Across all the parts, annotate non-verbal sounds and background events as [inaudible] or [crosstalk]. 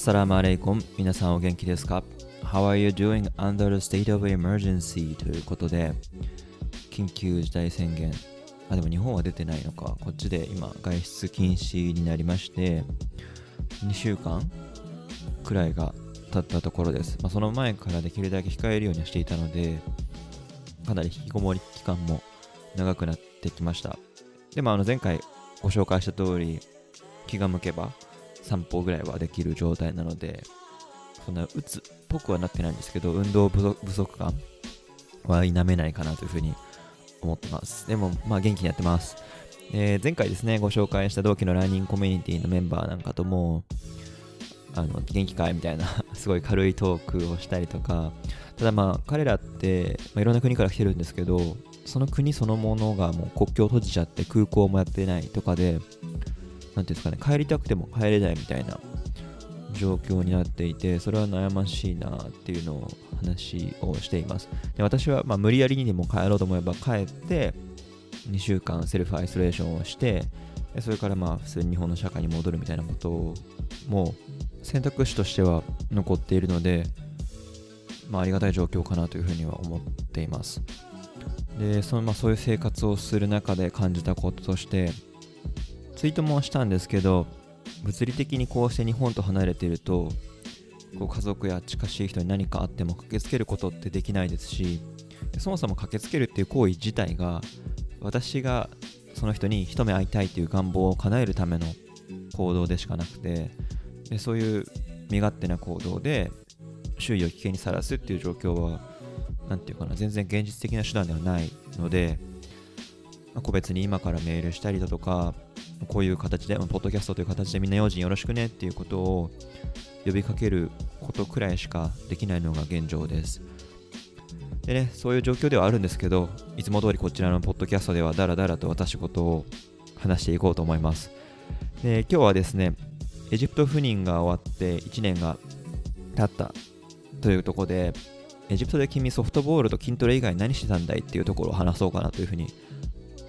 Assalamu alaikum 皆さんお元気ですか？How are you doing under the state of emergency? ということで緊急事態宣言。あでも日本は出てないのか。こっちで今外出禁止になりまして2週間くらいが経ったところです、まあ、その前からできるだけ控えるようにしていたのでかなり引きこもり期間も長くなってきました。でもあの前回ご紹介した通り気が向けば散歩ぐらいはできる状態なのでそんなうつっぽくはなってないんですけど運動不足感は否めないかなというふうに思ってます。でもまあ元気にやってます。えー、前回ですね、ご紹介した同期のランニングコミュニティのメンバーなんかとも、あの元気かいみたいな [laughs] すごい軽いトークをしたりとか、ただまあ彼らって、まあ、いろんな国から来てるんですけど、その国そのものがもう国境を閉じちゃって空港もやってないとかで、何ていうんですかね、帰りたくても帰れないみたいな状況になっていて、それは悩ましいなっていうのを話をしています。で私はま無理やりにでも帰ろうと思えば帰って、2週間セルフアイソレーションをして、それからまあ普通に日本の社会に戻るみたいなことをもう選択肢としては残っているので、まあ、ありがたい状況かなというふうには思っています。でそのまあそういう生活をする中で感じたこととしてツイートもしたんですけど物理的にこうして日本と離れているとこう家族や近しい人に何かあっても駆けつけることってできないですしそもそも駆けつけるっていう行為自体が私がその人に一目会いたいという願望を叶えるための行動でしかなくてでそういう身勝手な行動で周囲を危険にさらすっていう状況は何て言うかな全然現実的な手段ではないので、ま、個別に今からメールしたりだとかこういう形で、ポッドキャストという形でみんな用心よろしくねっていうことを呼びかけることくらいしかできないのが現状です。でね、そういう状況ではあるんですけど、いつも通りこちらのポッドキャストではダラダラと私事を話していこうと思います。で今日はですね、エジプト赴任が終わって1年が経ったというところで、エジプトで君ソフトボールと筋トレ以外何してたんだいっていうところを話そうかなというふうに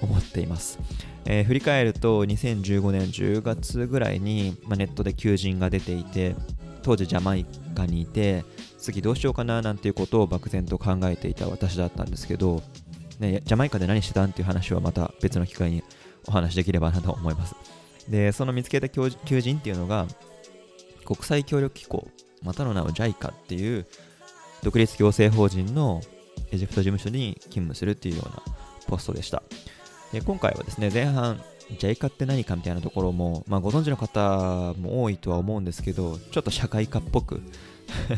思っています。えー、振り返ると2015年10月ぐらいに、まあ、ネットで求人が出ていて当時ジャマイカにいて次どうしようかななんていうことを漠然と考えていた私だったんですけど、ね、ジャマイカで何してたんっていう話はまた別の機会にお話できればなと思いますでその見つけた求人っていうのが国際協力機構またの名を JICA っていう独立行政法人のエジプト事務所に勤務するっていうようなポストでしたで今回はですね前半 JICA って何かみたいなところも、まあ、ご存知の方も多いとは思うんですけどちょっと社会科っぽく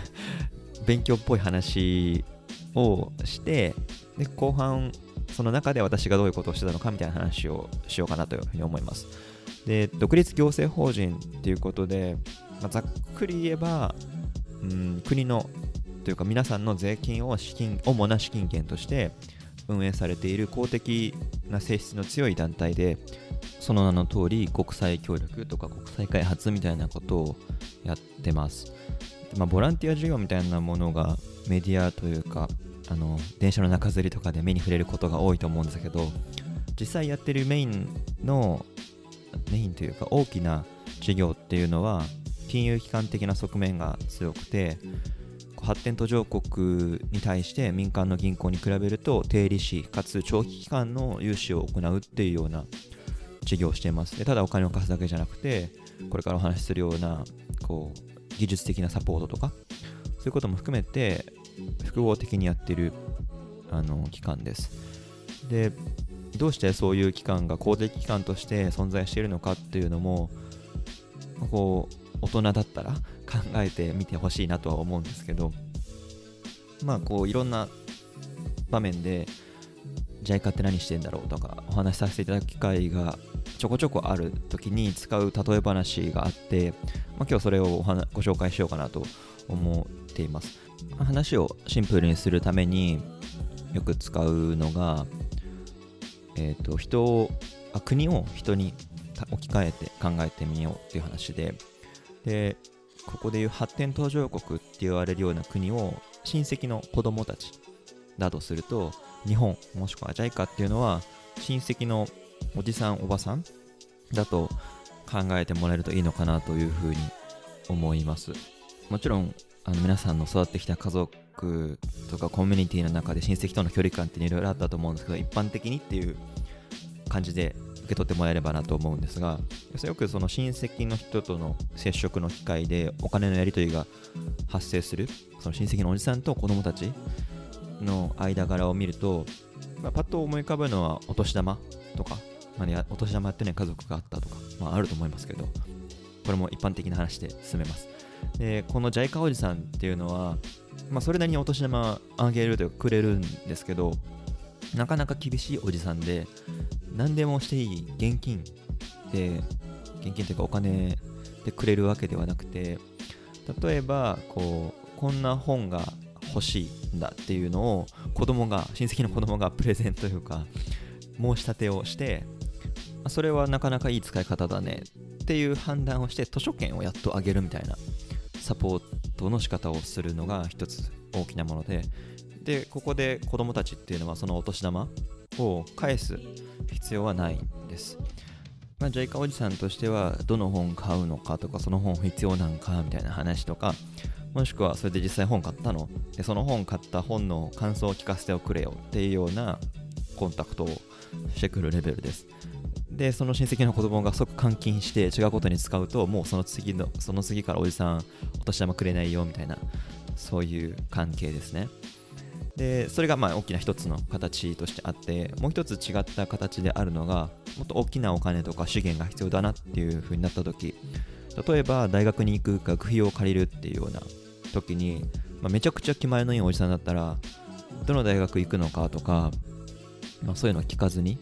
[laughs] 勉強っぽい話をしてで後半その中で私がどういうことをしてたのかみたいな話をしようかなというふうに思います。で独立行政法人っていうことで、まあ、ざっくり言えば、うん、国のというか皆さんの税金を資金主な資金源として運営されている公的な性質の強い団体でその名の通り国際協力とか国際開発みたいなことをやってます。まあ、ボランティア授業みたいなものがメディアというかあの電車の中吊りとかで目に触れることが多いと思うんですけど実際やってるメインのメインというか大きな事業っていうのは金融機関的な側面が強くて発展途上国に対して民間の銀行に比べると低利子かつ長期期間の融資を行うっていうような事業をしていますでただお金を貸すだけじゃなくてこれからお話しするようなこう技術的なサポートとか、そういうことも含めて、複合的にやってるあの機関です。で、どうしてそういう機関が公的機関として存在しているのかっていうのも、こう、大人だったら考えてみてほしいなとは思うんですけど、まあ、こう、いろんな場面で、JICA って何してんだろうとかお話しさせていただく機会がちょこちょこある時に使う例え話があって、まあ、今日それをご紹介しようかなと思っています。話をシンプルにするためによく使うのが、えーと、人をあ国を人に置き換えて考えてみようっていう話で。でここでいう発展途上国って言われるような国を親戚の子供たちだとすると日本もしくは JICA っていうのは親戚のおじさんおばさんだと考えてもらえるといいのかなというふうに思います。もちろんあの皆さんの育ってきた家族とかコミュニティの中で親戚との距離感っていろいろあったと思うんですけど一般的にっていう感じで受け取ってもらえればなと思うんですがよくその親戚の人との接触の機会でお金のやり取りが発生するその親戚のおじさんと子供たちの間柄を見ると、まあ、パッと思い浮かぶのはお年玉とか、まあお年玉ってね家族があったとか、まあ、あると思いますけどこれも一般的な話で進めます。でこのジャイカおじさんっていうのは、まあ、それなりにお年玉あげるというかくれるんですけどなかなか厳しいおじさんで何でもしていい現金で現金というかお金でくれるわけではなくて例えばこうこんな本が欲しいんだっていうのを子供が親戚の子供が [laughs] プレゼントというか申し立てをしてそれはなかなかいい使い方だねっていう判断をして図書券をやっとあげるみたいなサポートの仕方をするのが一つ大きなものででここで子供たちっていうのはそのお年玉を返す必要はないんです。まあ、ジャイカおじさんとしてはどの本買うのかとかその本必要なんかみたいな話とかもしくはそれで実際本買ったの？でその本買った本の感想を聞かせておくれよっていうようなコンタクトをしてくるレベルです。でその親戚の子供が即換金して違うことに使うともうその次のその次からおじさんお年玉くれないよみたいなそういう関係ですね。でそれがまあ大きな一つの形としてあってもう一つ違った形であるのがもっと大きなお金とか資源が必要だなっていう風になった時例えば大学に行く学費を借りるっていうような時に、まあ、めちゃくちゃ気前のいいおじさんだったらどの大学行くのかとか、まあ、そういうのを聞かずに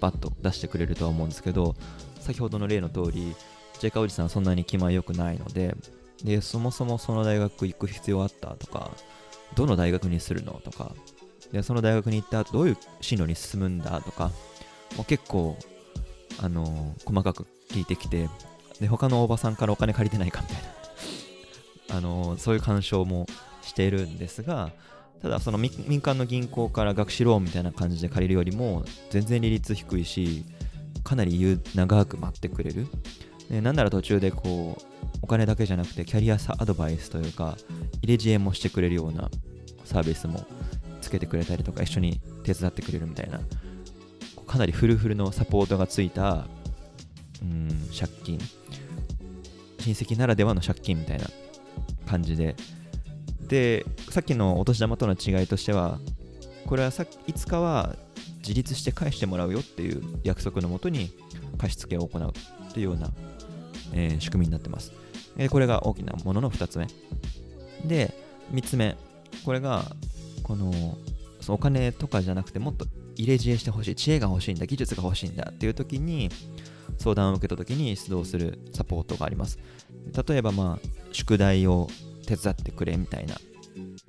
バッと出してくれるとは思うんですけど先ほどの例の通りジェイカおじさんはそんなに気前良くないのででそもそもその大学行く必要あったとかどの大学にするのとか、でその大学に行った後どういう進路に進むんだとか、もう結構、あのー、細かく聞いてきて、で、他のおばさんからお金借りてないかみたいな、[laughs] あのー、そういう干渉もしているんですが、ただその民間の銀行から学士ローンみたいな感じで借りるよりも全然利率低いしかなり長く待ってくれる。でなんなら途中でこうお金だけじゃなくてキャリアアドバイスというか入れ知恵もしてくれるようなサービスもつけてくれたりとか一緒に手伝ってくれるみたいなかなりフルフルのサポートがついたうん借金。親戚ならではの借金みたいな感じで。でさっきのお年玉との違いとしてはこれはさいつかは自立して返してもらうよっていう約束のもとに貸付を行うというような、えー、仕組みになってます。えこれが大きなものの2つ目。で、3つ目。これが、この、そのお金とかじゃなくて、もっと入れ知恵してほしい、知恵が欲しいんだ、技術が欲しいんだっていう時に、相談を受けた時に出動するサポートがあります。例えば、まあ、宿題を手伝ってくれみたいな。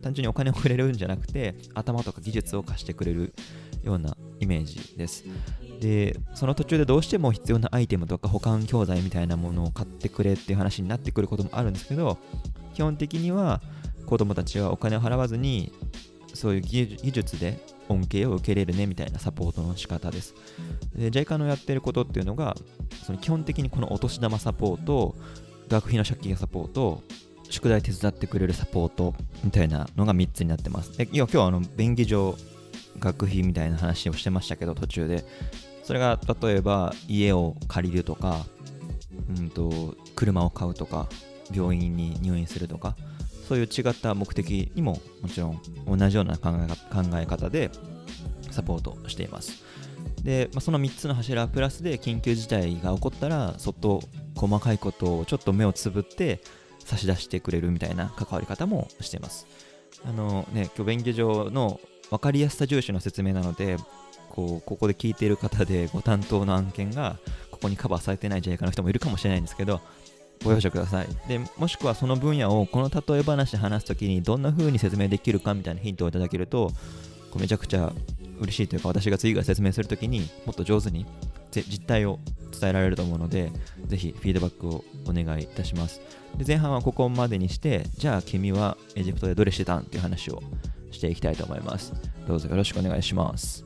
単純にお金をくれるんじゃなくて、頭とか技術を貸してくれるようなイメージです。でその途中でどうしても必要なアイテムとか保管教材みたいなものを買ってくれっていう話になってくることもあるんですけど基本的には子供たちはお金を払わずにそういう技術で恩恵を受けれるねみたいなサポートの仕方です。で JICA のやってることっていうのがその基本的にこのお年玉サポート学費の借金サポート宿題手伝ってくれるサポートみたいなのが3つになってます。で要は今日はあの便宜上学費みたいな話をしてましたけど途中で。それが例えば家を借りるとか、うんと、車を買うとか病院に入院するとかそういう違った目的にももちろん同じような考え方でサポートしています。で、まあ、その3つの柱プラスで緊急事態が起こったらそっと細かいことをちょっと目をつぶって差し出してくれるみたいな関わり方もしています。あのね今日便宜上の分かりやすさ重視の説明なのでこうここで聞いている方でご担当の案件がここにカバーされてないジャイカの人もいるかもしれないんですけどご容赦ください。でもしくはその分野をこの例え話で話すときにどんな風に説明できるかみたいなヒントをいただけるとこうめちゃくちゃ嬉しいというか私が次から説明するときにもっと上手に実態を伝えられると思うのでぜひフィードバックをお願いいたします。で前半はここまでにしてじゃあ君はエジプトでどれしてたん？っていう話をしていきたいと思います。どうぞよろしくお願いします。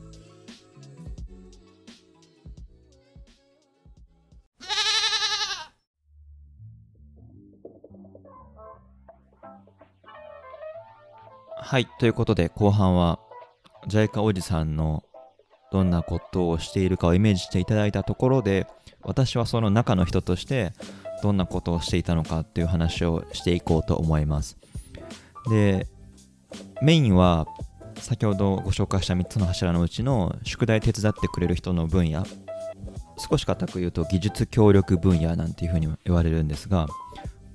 はい、ということで後半はジャイカおじさんのどんなことをしているかをイメージしていただいたところで私はその中の人としてどんなことをしていたのかっていう話をしていこうと思います。でメインは先ほどご紹介した3つの柱のうちの宿題手伝ってくれる人の分野少し固く言うと技術協力分野なんていうふうに言われるんですが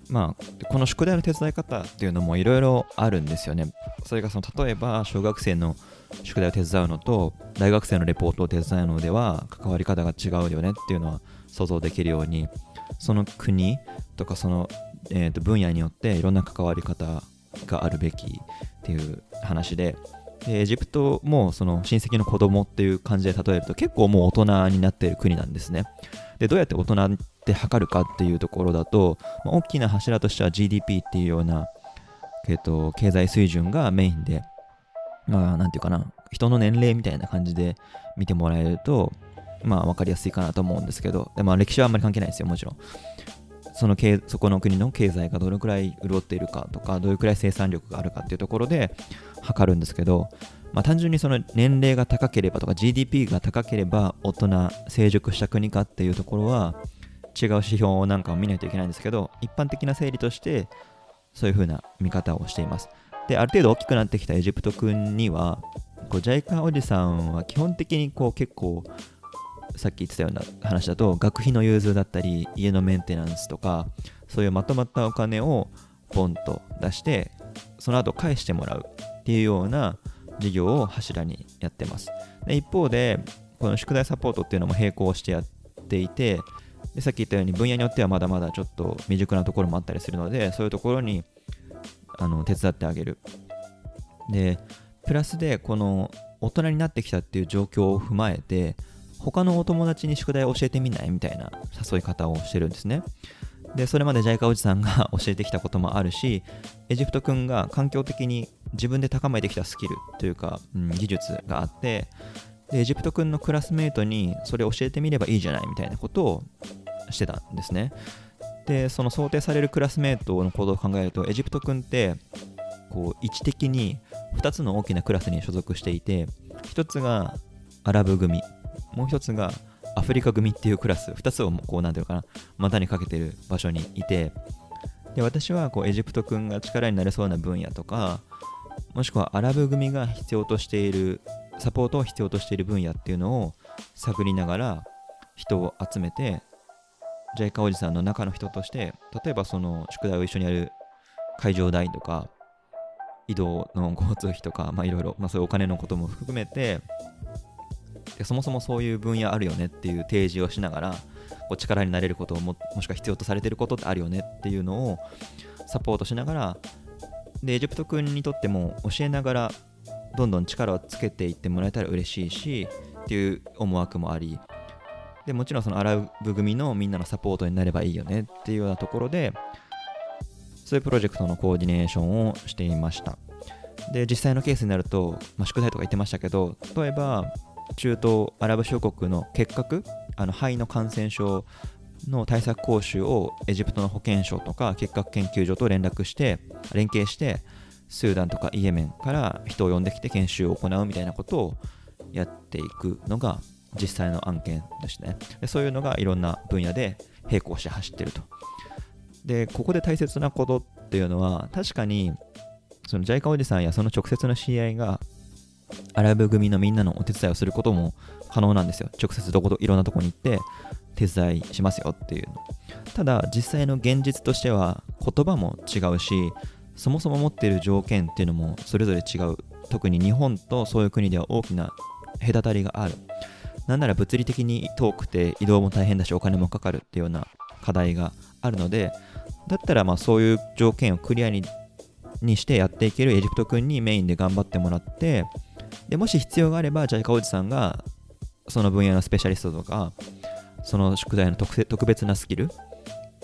まあ、この宿題の手伝い方っていうのもいろいろあるんですよね。それがその例えば小学生の宿題を手伝うのと大学生のレポートを手伝うのでは関わり方が違うよねっていうのは想像できるようにその国とかその、えー、と分野によっていろんな関わり方があるべきっていう話ででエジプトもその親戚の子供っていう感じで例えると結構もう大人になっている国なんですね。でどうやって大人って測るかっていうところだと、まあ、大きな柱としては GDP っていうような、えーと、経済水準がメインで、まあ、なんていうかな、人の年齢みたいな感じで見てもらえると、まあ、分かりやすいかなと思うんですけど、でまあ、歴史はあんまり関係ないですよ、もちろん。そのそこの国の経済がどのくらい潤っているかとか、どれくらい生産力があるかっていうところで測るんですけど、まあ、単純にその年齢が高ければとか GDP が高ければ大人、成熟した国かっていうところは違う指標なんかを見ないといけないんですけど、一般的な整理としてそういう風な見方をしています。で、ある程度大きくなってきたエジプト君には、こうジャイカおじさんは基本的にこう結構さっき言ってたような話だと学費の融通だったり家のメンテナンスとかそういうまとまったお金をポンと出してその後返してもらうっていうような事業を柱にやってます。で一方でこの宿題サポートっていうのも並行してやっていてでさっき言ったように分野によってはまだまだちょっと未熟なところもあったりするのでそういうところにあの手伝ってあげる。でプラスでこの大人になってきたっていう状況を踏まえて他のお友達に宿題を教えてみないみたいな誘い方をしてるんですね。でそれまでジャイカおじさんが [laughs] 教えてきたこともあるしエジプト君が環境的に自分で高めてきたスキルというか、うん、技術があってでエジプト君のクラスメートにそれを教えてみればいいじゃないみたいなことをしてたんですね。でその想定されるクラスメートの行動を考えるとエジプト君ってこう位置的に2つの大きなクラスに所属していて1つがアラブ組もう1つがアフリカ組っていうクラス。2つをこうなんていうのかな。股にかけてる場所にいて。で私はこうエジプト君が力になれそうな分野とかもしくはアラブ組が必要としているサポートを必要としている分野っていうのを探りながら人を集めてジャイカおじさんの中の人として例えばその宿題を一緒にやる会場代とか移動の交通費とかいろいろそういうお金のことも含めてでそもそもそういう分野あるよねっていう提示をしながらこう力になれることをももしくは必要とされてることってあるよねっていうのをサポートしながらでエジプト君にとっても教えながらどんどん力をつけていってもらえたら嬉しいしっていう思惑もありでもちろんそのアラブ組のみんなのサポートになればいいよねっていうようなところでそういうプロジェクトのコーディネーションをしていました。で実際のケースになると、まあ、宿題とか言ってましたけど例えば中東アラブ諸国の結核あの肺の感染症の対策講習をエジプトの保健省とか結核研究所と連絡して連携してスーダンとかイエメンから人を呼んできて研修を行うみたいなことをやっていくのが実際の案件ですね。でそういうのがいろんな分野で並行して走ってると。でここで大切なことっていうのは確かにそのジャイカおじさんやその直接の知り合いがアラブ組のみんなのお手伝いをすることも可能なんですよ。直接どこといろんなとこに行って手伝いしますよっていう。ただ実際の現実としては言葉も違うしそもそも持っている条件っていうのもそれぞれ違う。特に日本とそういう国では大きな隔たりがある。なんなら物理的に遠くて移動も大変だしお金もかかるっていうような課題があるのでだったらまあそういう条件をクリアにしてやっていけるエジプト君にメインで頑張ってもらってでもし必要があればジャイカおじさんがその分野のスペシャリストとかその宿題の特別なスキル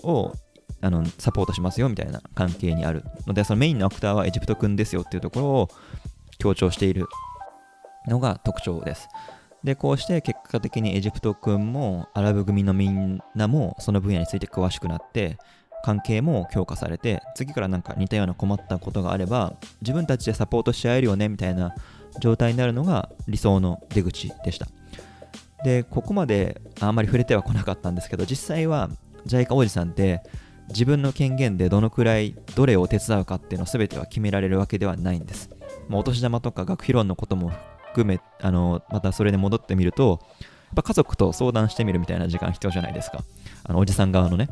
をあのサポートしますよみたいな関係にあるのでそのメインのアクターはエジプト君ですよっていうところを強調しているのが特徴です。でこうして結果的にエジプト君もアラブ組のみんなもその分野について詳しくなって関係も強化されて次からなんか似たような困ったことがあれば自分たちでサポートし合えるよねみたいな状態になるのが理想の出口でしたでここまであんまり触れてはこなかったんですけど実際はジャイカおじさんって自分の権限でどのくらいどれを手伝うかっていうのを全ては決められるわけではないんです。もうお年玉とか学費ローンのことも含めあのまたそれで戻ってみるとやっぱ家族と相談してみるみたいな時間必要じゃないですか。あのおじさん側のね。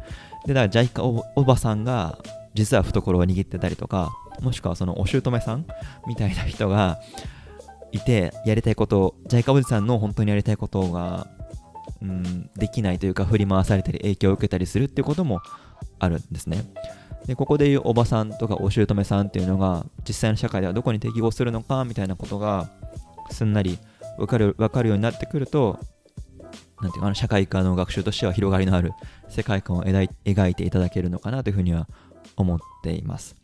で、だからジャイカおおばさんが実は懐を握ってたりとか、もしくはそのお姑さんみたいな人がいて、やりたいこと、ジャイカおじさんの本当にやりたいことが、うん、できないというか振り回されたり影響を受けたりするっていうこともあるんですね。でここでいうおばさんとかお姑さんっていうのが実際の社会ではどこに適合するのかみたいなことがすんなり分かる分かるようになってくるとなんていうかな社会科の学習としては広がりのある世界観を描いていただけるのかなというふうには思っています。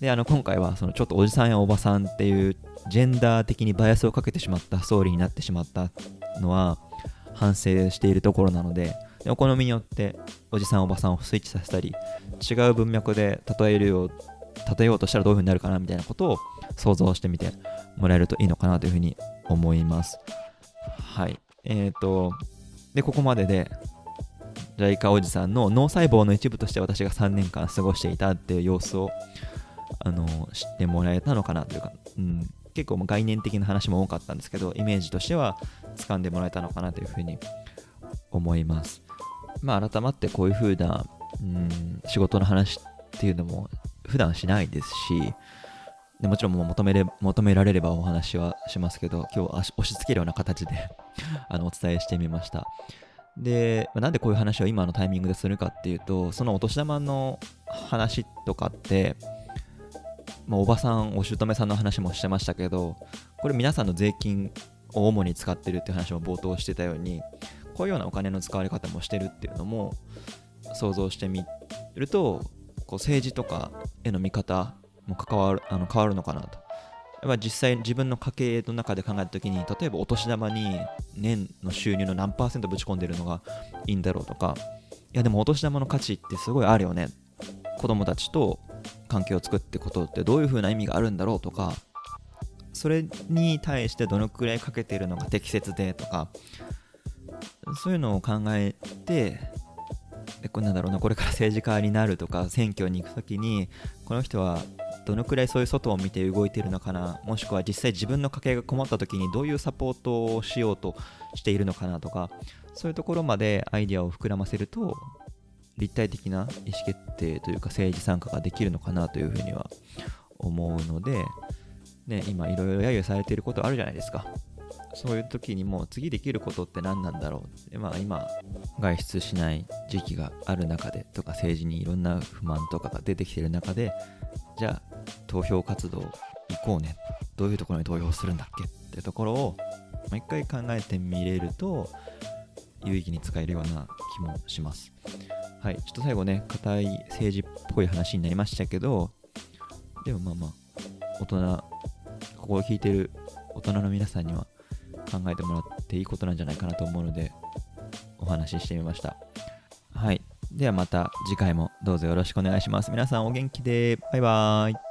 であの今回はそのちょっとおじさんやおばさんっていうジェンダー的にバイアスをかけてしまったストーリーになってしまったのは反省しているところなのでお好みによっておじさんおばさんをスイッチさせたり違う文脈で例えるよう例えようとしたらどういう風になるかなみたいなことを想像してみてもらえるといいのかなというふうに思います。はい。えっ、ー、と、で、ここまでで、ジャイカおじさんの脳細胞の一部として私が3年間過ごしていたっていう様子を、あの、知ってもらえたのかなというか、うん、結構概念的な話も多かったんですけど、イメージとしては掴んでもらえたのかなというふうに思います。まあ、改まってこういう風な、うん、仕事の話っていうのも普段しないですし、でもちろんもう求めれ求められればお話はしますけど、今日は押し付けるような形で [laughs] あのお伝えしてみました。で、なんでこういう話を今のタイミングでするかっていうと、そのお年玉の話とかって、まあ、おばさん、お姑さんの話もしてましたけど、これ皆さんの税金を主に使ってるっていう話も冒頭してたように、こういうようなお金の使われ方もしてるっていうのも想像してみるとこう政治とかへの見方も関わるあの変わるのかなと。やっぱ実際自分の家計の中で考えた時に例えばお年玉に年の収入の何パーセントぶち込んでるのがいいんだろうとかいやでもお年玉の価値ってすごいあるよね子供たちと関係を作っていくことってどういう風な意味があるんだろうとかそれに対してどのくらいかけているのが適切でとかそういうのを考えてでこなんだろうなこれから政治家になるとか選挙に行く時にこの人はどのくらいそういう外を見て動いているのかなもしくは実際自分の家計が困った時にどういうサポートをしようとしているのかなとかそういうところまでアイデアを膨らませると立体的な意思決定というか政治参加ができるのかなというふうには思うので、ね、今いろいろ揶揄されていることあるじゃないですか。そういう時にもう次できることって何なんだろう。で、まあ、今外出しない時期がある中でとか政治にいろんな不満とかが出てきてる中でじゃあ投票活動行こうね。どういうところに投票するんだっけってところを一回考えてみれると有意義に使えるような気もします。はい。ちょっと最後ね硬い政治っぽい話になりましたけどでもまあまあ大人ここを聞いてる大人の皆さんには考えてもらっていいことなんじゃないかなと思うのでお話ししてみました。はい。ではまた次回もどうぞよろしくお願いします。皆さんお元気で。バイバーイ。